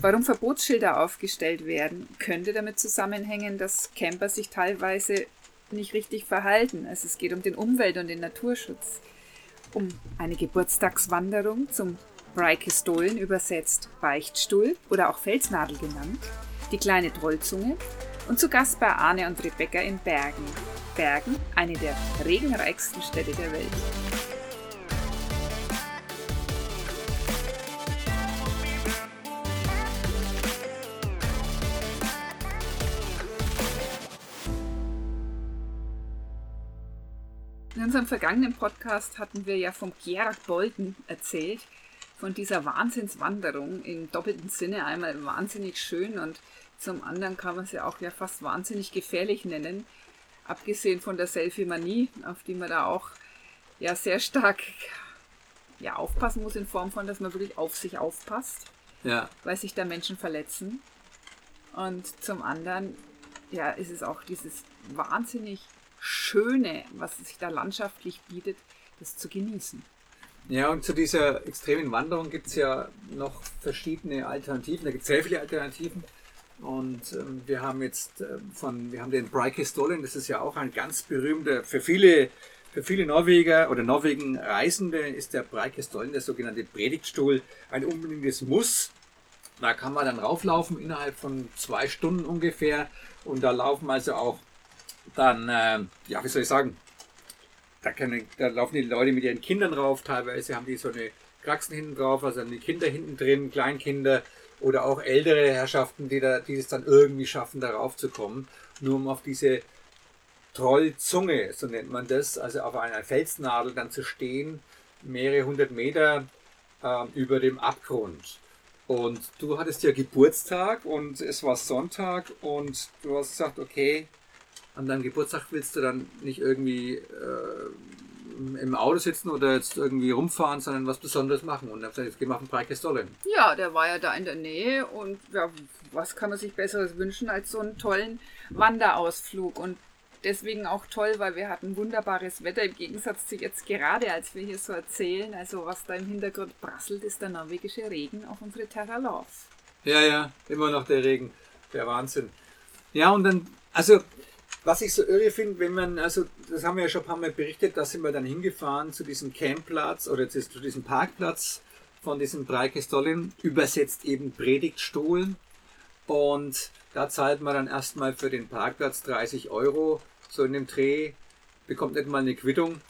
Warum Verbotsschilder aufgestellt werden, könnte damit zusammenhängen, dass Camper sich teilweise nicht richtig verhalten. Also es geht um den Umwelt- und den Naturschutz. Um eine Geburtstagswanderung zum Breikistolen übersetzt Beichtstuhl oder auch Felsnadel genannt, die kleine Trollzunge und zu Gast bei Arne und Rebecca in Bergen. Bergen, eine der regenreichsten Städte der Welt. In unserem vergangenen Podcast hatten wir ja vom Gerard Bolden erzählt, von dieser Wahnsinnswanderung im doppelten Sinne. Einmal wahnsinnig schön und zum anderen kann man sie auch ja fast wahnsinnig gefährlich nennen. Abgesehen von der Selfie-Manie, auf die man da auch ja sehr stark ja, aufpassen muss, in Form von, dass man wirklich auf sich aufpasst, Ja. weil sich da Menschen verletzen. Und zum anderen ja, ist es auch dieses wahnsinnig Schöne, was sich da landschaftlich bietet, das zu genießen. Ja, und zu dieser extremen Wanderung gibt es ja noch verschiedene Alternativen. Da gibt es sehr viele Alternativen. Und ähm, wir haben jetzt ähm, von, wir haben den Breikestollen, das ist ja auch ein ganz berühmter, für viele, für viele Norweger oder Norwegen Reisende ist der Breikestollen, der sogenannte Predigtstuhl, ein unbedingtes Muss. Da kann man dann rauflaufen innerhalb von zwei Stunden ungefähr. Und da laufen also auch dann, äh, ja, wie soll ich sagen, da, können, da laufen die Leute mit ihren Kindern rauf. Teilweise haben die so eine Kraxen hinten drauf, also haben die Kinder hinten drin, Kleinkinder oder auch ältere Herrschaften, die, da, die es dann irgendwie schaffen, darauf zu kommen. Nur um auf diese Trollzunge, so nennt man das, also auf einer Felsnadel dann zu stehen, mehrere hundert Meter ähm, über dem Abgrund. Und du hattest ja Geburtstag und es war Sonntag und du hast gesagt, okay, an deinem Geburtstag willst du dann nicht irgendwie äh, im Auto sitzen oder jetzt irgendwie rumfahren, sondern was Besonderes machen. Und dann ich gesagt, jetzt gehen wir auf den Breikestollen. Ja, der war ja da in der Nähe und ja, was kann man sich Besseres wünschen als so einen tollen Wanderausflug und deswegen auch toll, weil wir hatten wunderbares Wetter im Gegensatz zu jetzt gerade, als wir hier so erzählen. Also was da im Hintergrund prasselt, ist der norwegische Regen auf unsere Terra Love. Ja, ja, immer noch der Regen. Der Wahnsinn. Ja, und dann, also, was ich so irre finde, wenn man, also, das haben wir ja schon ein paar Mal berichtet, da sind wir dann hingefahren zu diesem Campplatz oder zu, diesem Parkplatz von diesem Breikestollen, übersetzt eben Predigtstuhl. Und da zahlt man dann erstmal für den Parkplatz 30 Euro, so in dem Dreh, bekommt nicht mal eine Quittung.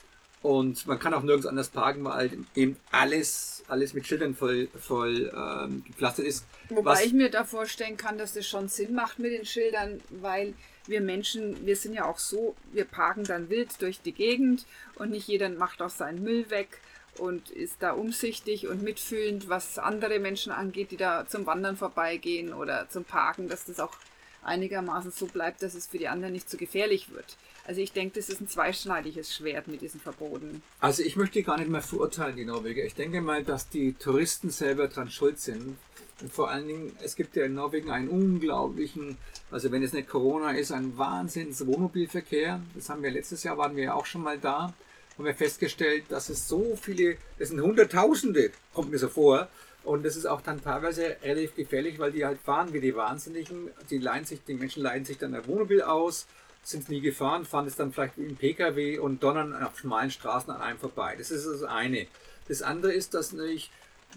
Und man kann auch nirgends anders parken, weil eben alles, alles mit Schildern voll, voll ähm, gepflastert ist. Wobei Was- ich mir da vorstellen kann, dass das schon Sinn macht mit den Schildern, weil wir Menschen, wir sind ja auch so, wir parken dann wild durch die Gegend und nicht jeder macht auch seinen Müll weg und ist da umsichtig und mitfühlend, was andere Menschen angeht, die da zum Wandern vorbeigehen oder zum Parken, dass das auch einigermaßen so bleibt, dass es für die anderen nicht zu gefährlich wird. Also ich denke, das ist ein zweischneidiges Schwert mit diesen Verboten. Also ich möchte gar nicht mehr verurteilen, die Norweger. Ich denke mal, dass die Touristen selber dran schuld sind. Und vor allen Dingen, es gibt ja in Norwegen einen unglaublichen, also wenn es nicht Corona ist, einen Wahnsinns Wohnmobilverkehr. Das haben wir letztes Jahr, waren wir ja auch schon mal da. Haben wir festgestellt, dass es so viele, das sind Hunderttausende, kommt mir so vor. Und das ist auch dann teilweise relativ gefährlich, weil die halt fahren wie die Wahnsinnigen. Die, leihen sich, die Menschen leihen sich dann ein Wohnmobil aus, sind nie gefahren, fahren es dann vielleicht ein Pkw und donnern auf schmalen Straßen an einem vorbei. Das ist das eine. Das andere ist, dass natürlich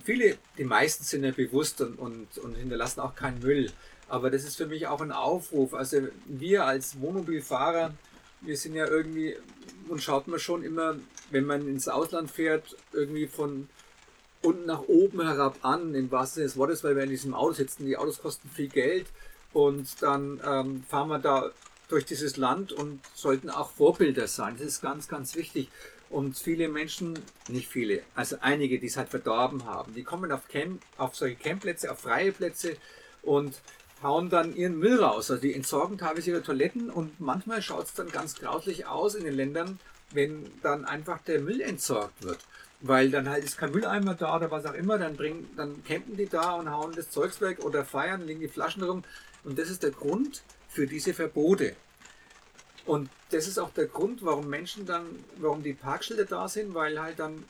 viele, die meisten sind ja bewusst und, und, und hinterlassen auch keinen Müll. Aber das ist für mich auch ein Aufruf. Also wir als Wohnmobilfahrer, wir sind ja irgendwie, und schaut man schon immer, wenn man ins Ausland fährt, irgendwie von unten nach oben herab an, im wahrsten Sinne des Wortes, weil wir in diesem Auto sitzen. Die Autos kosten viel Geld und dann ähm, fahren wir da durch dieses Land und sollten auch Vorbilder sein. Das ist ganz, ganz wichtig. Und viele Menschen, nicht viele, also einige, die es halt verdorben haben, die kommen auf, Camp, auf solche Campplätze, auf freie Plätze und hauen dann ihren Müll raus. Also die entsorgen teilweise ihre Toiletten und manchmal schaut es dann ganz grauslich aus in den Ländern, wenn dann einfach der Müll entsorgt wird. Weil dann halt ist kein Mülleimer da oder was auch immer, dann bringen, dann campen die da und hauen das Zeugs weg oder feiern, legen die Flaschen rum. Und das ist der Grund für diese Verbote. Und das ist auch der Grund, warum Menschen dann, warum die Parkschilder da sind, weil halt dann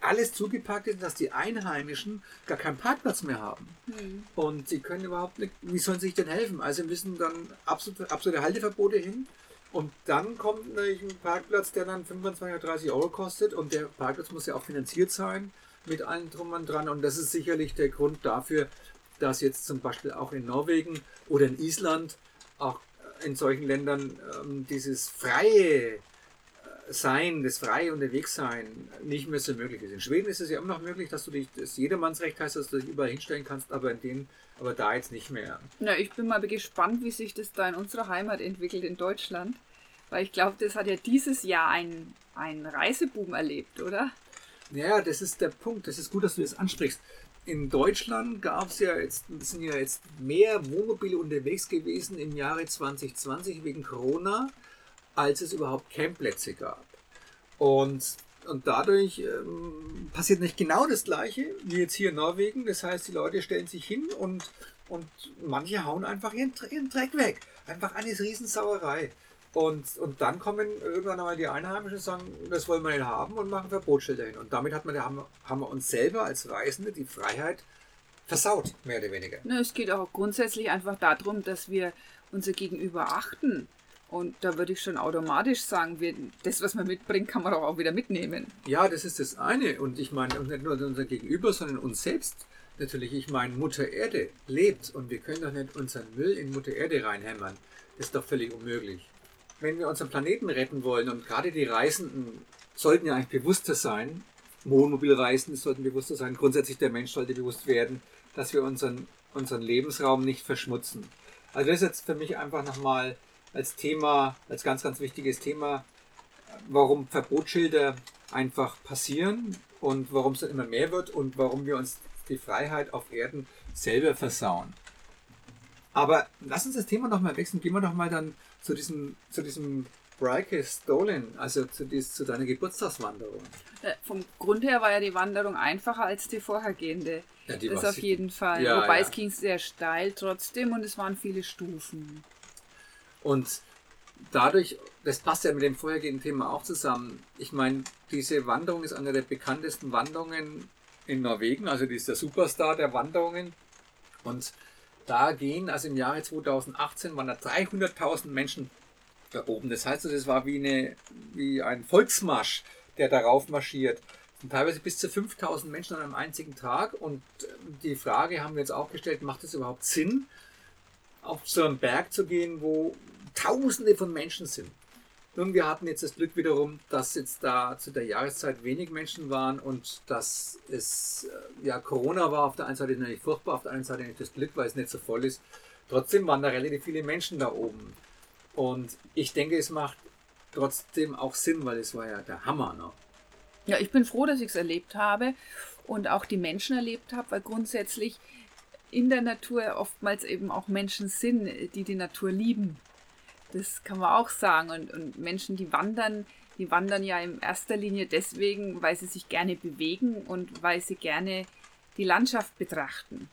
alles zugepackt ist, dass die Einheimischen gar keinen Parkplatz mehr haben. Hm. Und sie können überhaupt nicht, wie sollen sie sich denn helfen? Also müssen dann absolute, absolute Halteverbote hin. Und dann kommt natürlich ein Parkplatz, der dann 25 oder 30 Euro kostet. Und der Parkplatz muss ja auch finanziert sein mit allem drum und dran. Und das ist sicherlich der Grund dafür, dass jetzt zum Beispiel auch in Norwegen oder in Island, auch in solchen Ländern, ähm, dieses freie sein, das freie Unterwegssein nicht mehr so möglich ist. In Schweden ist es ja immer noch möglich, dass du dich, das Jedermannsrecht heißt, dass du dich überall hinstellen kannst, aber in denen, aber da jetzt nicht mehr. Na, ich bin mal gespannt, wie sich das da in unserer Heimat entwickelt in Deutschland. Weil ich glaube, das hat ja dieses Jahr ein, ein Reiseboom erlebt, oder? Ja, das ist der Punkt. Das ist gut, dass du das ansprichst. In Deutschland gab es ja jetzt, sind ja jetzt mehr Wohnmobile unterwegs gewesen im Jahre 2020 wegen Corona als es überhaupt Campplätze gab. Und, und dadurch ähm, passiert nicht genau das Gleiche wie jetzt hier in Norwegen. Das heißt, die Leute stellen sich hin und, und manche hauen einfach ihren, ihren Dreck weg. Einfach eine Riesensauerei. Und, und dann kommen irgendwann einmal die Einheimischen und sagen, das wollen wir nicht haben und machen Verbotsschilder hin. Und damit hat man, haben, haben wir uns selber als Reisende die Freiheit versaut, mehr oder weniger. Na, es geht auch grundsätzlich einfach darum, dass wir unser Gegenüber achten. Und da würde ich schon automatisch sagen, wir, das, was man mitbringt, kann man doch auch wieder mitnehmen. Ja, das ist das eine. Und ich meine, nicht nur unser Gegenüber, sondern uns selbst. Natürlich, ich meine, Mutter Erde lebt und wir können doch nicht unseren Müll in Mutter Erde reinhämmern. Das ist doch völlig unmöglich. Wenn wir unseren Planeten retten wollen und gerade die Reisenden sollten ja eigentlich bewusster sein, Wohnmobilreisende sollten bewusster sein, grundsätzlich der Mensch sollte bewusst werden, dass wir unseren, unseren Lebensraum nicht verschmutzen. Also das ist jetzt für mich einfach nochmal als Thema, als ganz, ganz wichtiges Thema, warum Verbotsschilder einfach passieren und warum es dann immer mehr wird und warum wir uns die Freiheit auf Erden selber versauen. Aber lass uns das Thema nochmal wechseln. Gehen wir doch mal dann zu diesem, zu diesem Breike Stolen, also zu, dies, zu deiner Geburtstagswanderung. Äh, vom Grund her war ja die Wanderung einfacher als die vorhergehende. Ja, die das auf jeden Fall. Ja, Wobei ja. es ging sehr steil trotzdem und es waren viele Stufen. Und dadurch, das passt ja mit dem vorhergehenden Thema auch zusammen. Ich meine, diese Wanderung ist eine der bekanntesten Wanderungen in Norwegen, also die ist der Superstar der Wanderungen. Und da gehen, also im Jahre 2018 waren da 300.000 Menschen da oben. Das heißt, das war wie, eine, wie ein Volksmarsch, der darauf marschiert. Und teilweise bis zu 5000 Menschen an einem einzigen Tag. Und die Frage haben wir jetzt auch gestellt, macht es überhaupt Sinn, auf so einen Berg zu gehen, wo Tausende von Menschen sind. Nun, wir hatten jetzt das Glück wiederum, dass jetzt da zu der Jahreszeit wenig Menschen waren und dass es äh, ja Corona war. Auf der einen Seite natürlich furchtbar, auf der anderen Seite nicht das Glück, weil es nicht so voll ist. Trotzdem waren da relativ viele Menschen da oben. Und ich denke, es macht trotzdem auch Sinn, weil es war ja der Hammer. Ne? Ja, ich bin froh, dass ich es erlebt habe und auch die Menschen erlebt habe, weil grundsätzlich in der Natur oftmals eben auch Menschen sind, die die Natur lieben. Das kann man auch sagen. Und, und Menschen, die wandern, die wandern ja in erster Linie deswegen, weil sie sich gerne bewegen und weil sie gerne die Landschaft betrachten.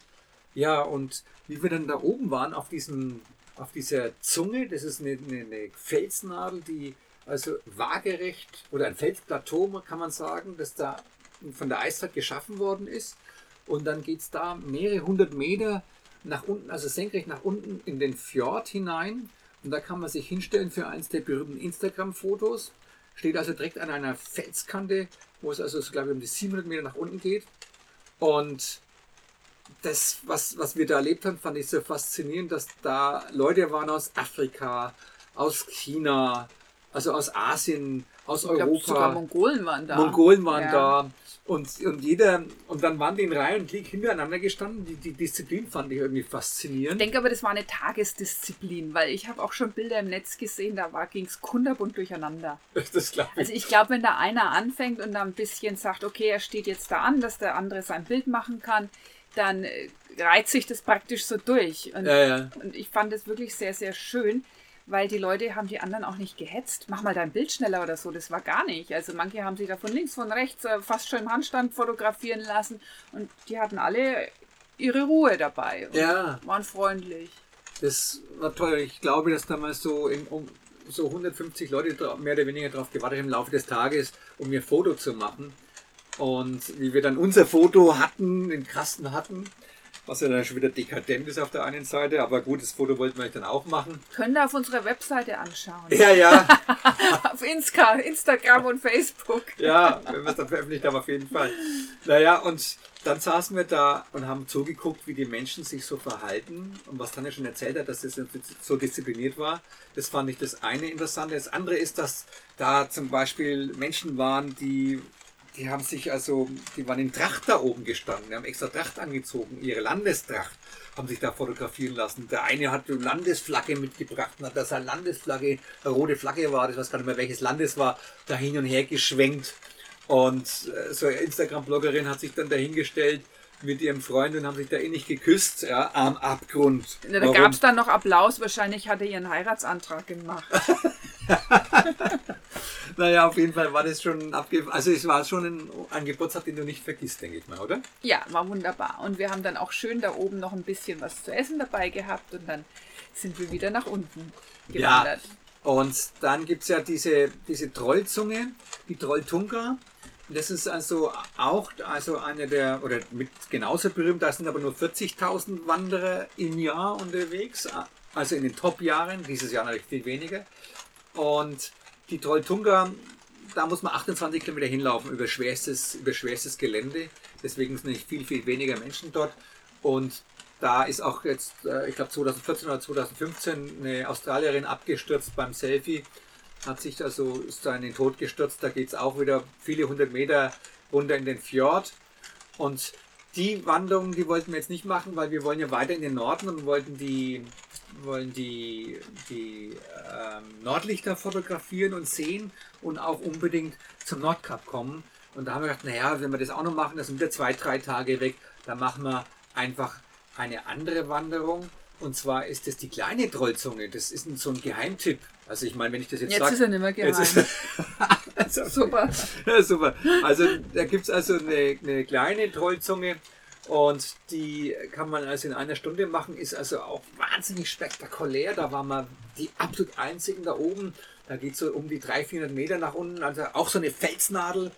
Ja, und wie wir dann da oben waren, auf, diesem, auf dieser Zunge, das ist eine, eine, eine Felsnadel, die also waagerecht oder ein Felsplateau, kann man sagen, das da von der Eiszeit geschaffen worden ist. Und dann geht es da mehrere hundert Meter nach unten, also senkrecht nach unten in den Fjord hinein. Und da kann man sich hinstellen für eins der berühmten Instagram-Fotos. Steht also direkt an einer Felskante, wo es also, glaube ich, um die 700 Meter nach unten geht. Und das, was, was wir da erlebt haben, fand ich so faszinierend, dass da Leute waren aus Afrika, aus China, also aus Asien, aus ich Europa. Glaub, sogar Mongolen waren da. Mongolen waren ja. da. Und, und jeder, und dann waren die in Reihe und Glied hintereinander gestanden. Die, die Disziplin fand ich irgendwie faszinierend. Ich denke aber, das war eine Tagesdisziplin, weil ich habe auch schon Bilder im Netz gesehen, da ging es kunderbunt durcheinander. Das glaube ich. Also ich glaube, wenn da einer anfängt und da ein bisschen sagt, okay, er steht jetzt da an, dass der andere sein Bild machen kann, dann äh, reizt sich das praktisch so durch. Und, ja, ja. und ich fand es wirklich sehr, sehr schön weil die Leute haben die anderen auch nicht gehetzt. Mach mal dein Bild schneller oder so. Das war gar nicht. Also manche haben sich da von links, von rechts äh, fast schon im Handstand fotografieren lassen und die hatten alle ihre Ruhe dabei und ja. waren freundlich. Das war toll. Ich glaube, dass damals so in, um, so 150 Leute mehr oder weniger darauf gewartet im Laufe des Tages, um ihr Foto zu machen. Und wie wir dann unser Foto hatten, den Kasten hatten, was ja dann schon wieder dekadent ist auf der einen Seite, aber gut, das Foto wollten wir dann auch machen. Können wir auf unserer Webseite anschauen. Ja, ja. auf Insta, Instagram und Facebook. ja, wenn wir es dann veröffentlicht haben, auf jeden Fall. Naja, und dann saßen wir da und haben zugeguckt, wie die Menschen sich so verhalten und was Tanja schon erzählt hat, dass das so diszipliniert war. Das fand ich das eine Interessante. Das andere ist, dass da zum Beispiel Menschen waren, die die haben sich also, die waren in Tracht da oben gestanden, die haben extra Tracht angezogen, ihre Landestracht, haben sich da fotografieren lassen. Der eine hat eine Landesflagge mitgebracht und hat da seine Landesflagge, eine rote Flagge war, das weiß gar nicht mehr welches Landes war, da hin und her geschwenkt. Und äh, so eine Instagram-Bloggerin hat sich dann dahingestellt mit ihrem Freund und haben sich da innig geküsst, ja, am Abgrund. Ja, da gab es dann noch Applaus, wahrscheinlich hat er ihren Heiratsantrag gemacht. naja, auf jeden Fall war das schon abge... Also es war schon ein, ein Geburtstag, den du nicht vergisst, denke ich mal, oder? Ja, war wunderbar. Und wir haben dann auch schön da oben noch ein bisschen was zu essen dabei gehabt und dann sind wir wieder nach unten gewandert. Ja. Und dann gibt es ja diese, diese Trollzunge, die Trolltunga. Das ist also auch also eine der, oder mit genauso berühmt, da sind aber nur 40.000 Wanderer im Jahr unterwegs, also in den Top-Jahren, dieses Jahr natürlich viel weniger. Und die Trolltunga, da muss man 28 Kilometer hinlaufen über schwerstes, über schwerstes Gelände. Deswegen sind nicht viel, viel weniger Menschen dort. Und da ist auch jetzt, äh, ich glaube 2014 oder 2015, eine Australierin abgestürzt beim Selfie. Hat sich also ist da in den Tod gestürzt. Da geht es auch wieder viele hundert Meter runter in den Fjord. Und die Wanderung, die wollten wir jetzt nicht machen, weil wir wollen ja weiter in den Norden und wollten die wollen die, die ähm, Nordlichter fotografieren und sehen und auch unbedingt zum Nordkap kommen. Und da haben wir gedacht, naja, wenn wir das auch noch machen, das sind wieder zwei, drei Tage weg, dann machen wir einfach eine andere Wanderung. Und zwar ist das die kleine Trollzunge. Das ist so ein Geheimtipp. Also ich meine, wenn ich das jetzt, jetzt sage... Jetzt ist er nicht mehr geheim. Ist, also, super. Ja, super. Also da gibt es also eine, eine kleine Trollzunge und die kann man also in einer Stunde machen, ist also auch wahnsinnig spektakulär. Da waren wir die absolut einzigen da oben. Da geht es so um die 300, 400 Meter nach unten, also auch so eine Felsnadel.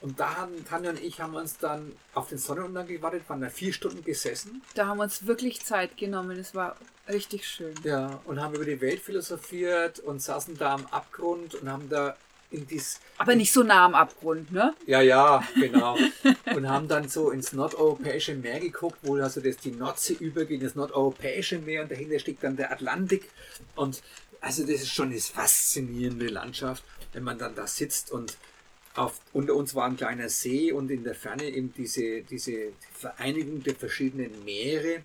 Und da haben Tanja und ich haben uns dann auf den Sonnenuntergang gewartet, waren da vier Stunden gesessen. Da haben wir uns wirklich Zeit genommen. Es war richtig schön. Ja, und haben über die Welt philosophiert und saßen da am Abgrund und haben da in dies. Aber nicht so nah am Abgrund, ne? Ja, ja, genau. und haben dann so ins nordeuropäische Meer geguckt, wo also das die Nordsee übergeht, das nordeuropäische Meer und dahinter steckt dann der Atlantik. Und also das ist schon eine faszinierende Landschaft, wenn man dann da sitzt und auf, unter uns war ein kleiner See und in der Ferne eben diese, diese Vereinigung der verschiedenen Meere.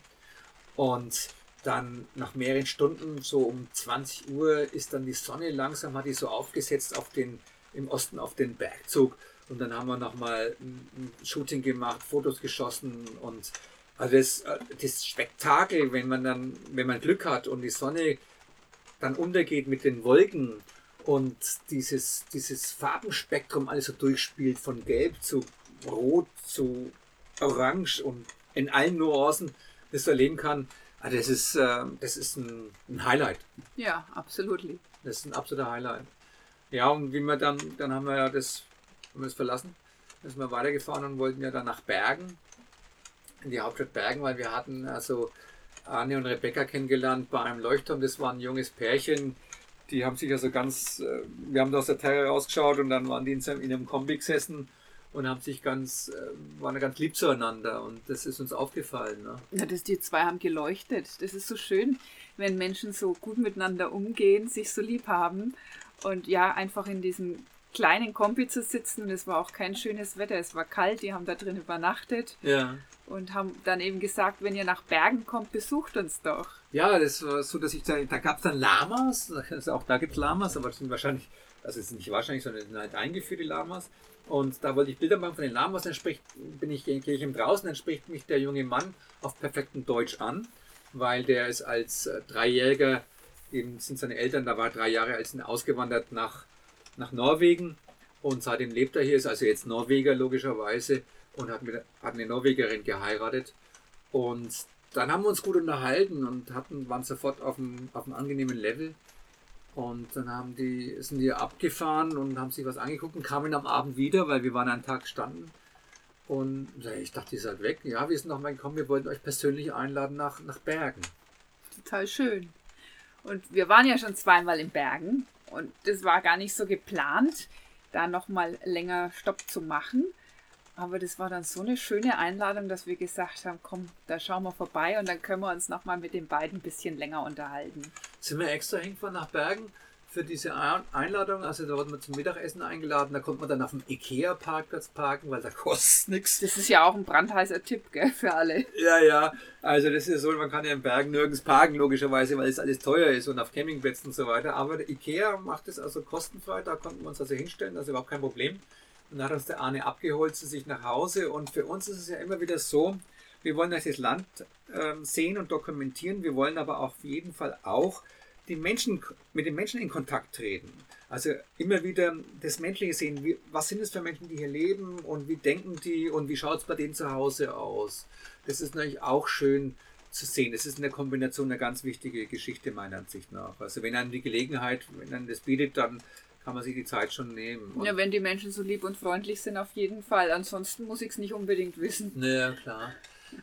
Und dann nach mehreren Stunden, so um 20 Uhr, ist dann die Sonne langsam, hat die so aufgesetzt auf den, im Osten auf den Bergzug. Und dann haben wir nochmal ein Shooting gemacht, Fotos geschossen und also das, das Spektakel, wenn man dann, wenn man Glück hat und die Sonne dann untergeht mit den Wolken und dieses, dieses Farbenspektrum alles so durchspielt, von Gelb zu Rot zu Orange und in allen Nuancen das erleben kann, Ah, das ist, äh, das ist ein, ein, Highlight. Ja, absolut. Das ist ein absoluter Highlight. Ja, und wie wir dann, dann haben wir ja das, haben wir es verlassen, dann sind wir weitergefahren und wollten ja dann nach Bergen, in die Hauptstadt Bergen, weil wir hatten also Arne und Rebecca kennengelernt bei einem Leuchtturm. Das war ein junges Pärchen, die haben sich also ganz, äh, wir haben da aus der Terre rausgeschaut und dann waren die in einem Kombi gesessen und haben sich ganz, äh, waren ganz lieb zueinander und das ist uns aufgefallen. Ne? Ja, das, die zwei haben geleuchtet. Das ist so schön, wenn Menschen so gut miteinander umgehen, sich so lieb haben und ja, einfach in diesem kleinen Kombi zu sitzen. Es war auch kein schönes Wetter, es war kalt, die haben da drin übernachtet. Ja. Und haben dann eben gesagt, wenn ihr nach Bergen kommt, besucht uns doch. Ja, das war so, dass ich da, da gab es dann Lamas, also auch da gibt es Lamas, aber das sind wahrscheinlich, also es ist nicht wahrscheinlich, sondern halt eingeführte Lamas. Und da wollte ich Bilder machen von den Lamas, dann spricht, bin ich, gehe ich draußen, dann spricht mich der junge Mann auf perfektem Deutsch an, weil der ist als äh, Dreijähriger, eben sind seine Eltern, da war drei Jahre alt, sind ausgewandert nach, nach Norwegen und seitdem lebt er hier, ist also jetzt Norweger logischerweise und hat, mit, hat eine Norwegerin geheiratet. Und dann haben wir uns gut unterhalten und hatten, waren sofort auf einem, auf einem angenehmen Level. Und dann haben die, sind die abgefahren und haben sich was angeguckt und kamen am Abend wieder, weil wir waren einen Tag gestanden. Und ich dachte, ihr seid weg. Ja, wir sind noch mal gekommen, wir wollten euch persönlich einladen nach, nach Bergen. Total schön. Und wir waren ja schon zweimal in Bergen und das war gar nicht so geplant, da noch mal länger Stopp zu machen. Aber das war dann so eine schöne Einladung, dass wir gesagt haben, komm, da schauen wir vorbei und dann können wir uns noch mal mit den beiden ein bisschen länger unterhalten. Sind wir extra hingefahren nach Bergen für diese Einladung? Also da wurden wir zum Mittagessen eingeladen, da konnte man dann auf dem Ikea-Parkplatz parken, weil da kostet nichts. Das ist ja auch ein brandheißer Tipp, gell, für alle. Ja, ja, also das ist so, man kann ja in Bergen nirgends parken, logischerweise, weil es alles teuer ist und auf Campingplätzen und so weiter. Aber der Ikea macht es also kostenfrei, da konnten wir uns also hinstellen, also überhaupt kein Problem. Und dann hat uns der Arne abgeholt zu sich nach Hause. Und für uns ist es ja immer wieder so, wir wollen das Land äh, sehen und dokumentieren. Wir wollen aber auf jeden Fall auch die Menschen, mit den Menschen in Kontakt treten. Also immer wieder das Menschliche sehen. Wie, was sind es für Menschen, die hier leben und wie denken die und wie schaut es bei denen zu Hause aus? Das ist natürlich auch schön zu sehen. Das ist in der Kombination eine ganz wichtige Geschichte meiner Ansicht nach. Also wenn einem die Gelegenheit, wenn einem das bietet, dann kann man sich die Zeit schon nehmen. Und ja, wenn die Menschen so lieb und freundlich sind, auf jeden Fall. Ansonsten muss ich es nicht unbedingt wissen. Naja, klar.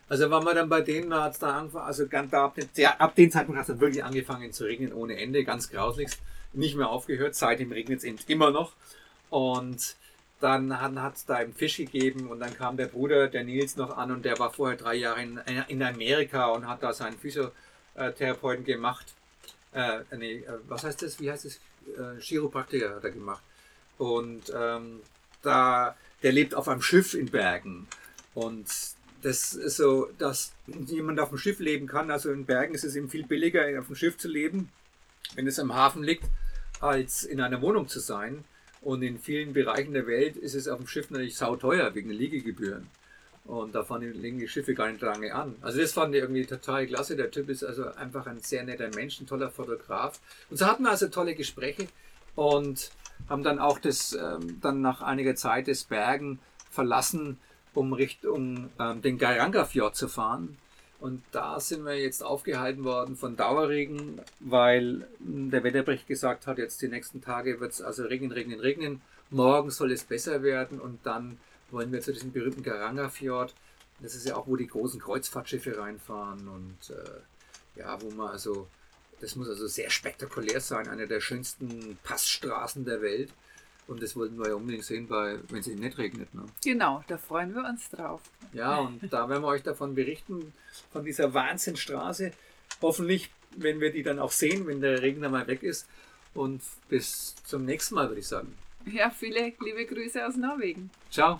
Also wenn man dann bei denen hat es da angefangen, also ganz, ab, ja, ab dem Zeitpunkt hat es dann wirklich angefangen zu regnen ohne Ende, ganz grauslichst. Nicht mehr aufgehört, seitdem regnet es eben immer noch. Und dann hat es da einen Fisch gegeben und dann kam der Bruder, der Nils, noch an und der war vorher drei Jahre in, in Amerika und hat da seinen Physiotherapeuten gemacht. Äh, nee, äh, was heißt das? Wie heißt das? Äh, Chiropraktiker hat er gemacht. Und ähm, da, der lebt auf einem Schiff in Bergen. Und das ist so, dass jemand auf dem Schiff leben kann. Also in Bergen ist es ihm viel billiger, auf dem Schiff zu leben, wenn es am Hafen liegt, als in einer Wohnung zu sein. Und in vielen Bereichen der Welt ist es auf dem Schiff natürlich sauteuer wegen Liegegebühren. Und da fahren die Schiffe gar nicht lange an. Also das fand ich irgendwie total klasse. Der Typ ist also einfach ein sehr netter Mensch, ein toller Fotograf. Und so hatten wir also tolle Gespräche und haben dann auch das, ähm, dann nach einiger Zeit das Bergen verlassen, um Richtung ähm, den Garanga-Fjord zu fahren. Und da sind wir jetzt aufgehalten worden von Dauerregen, weil der Wetterbericht gesagt hat, jetzt die nächsten Tage wird es also regnen, regnen, regnen. Morgen soll es besser werden und dann wollen wir zu diesem berühmten Garanga-Fjord. Das ist ja auch, wo die großen Kreuzfahrtschiffe reinfahren und äh, ja, wo man also, das muss also sehr spektakulär sein, eine der schönsten Passstraßen der Welt. Und das wollten wir ja unbedingt sehen, wenn es eben nicht regnet. Ne? Genau, da freuen wir uns drauf. Ja, und da werden wir euch davon berichten, von dieser Wahnsinnstraße. Hoffentlich, wenn wir die dann auch sehen, wenn der Regen dann mal weg ist. Und bis zum nächsten Mal, würde ich sagen. Ja, viele liebe Grüße aus Norwegen. Ciao.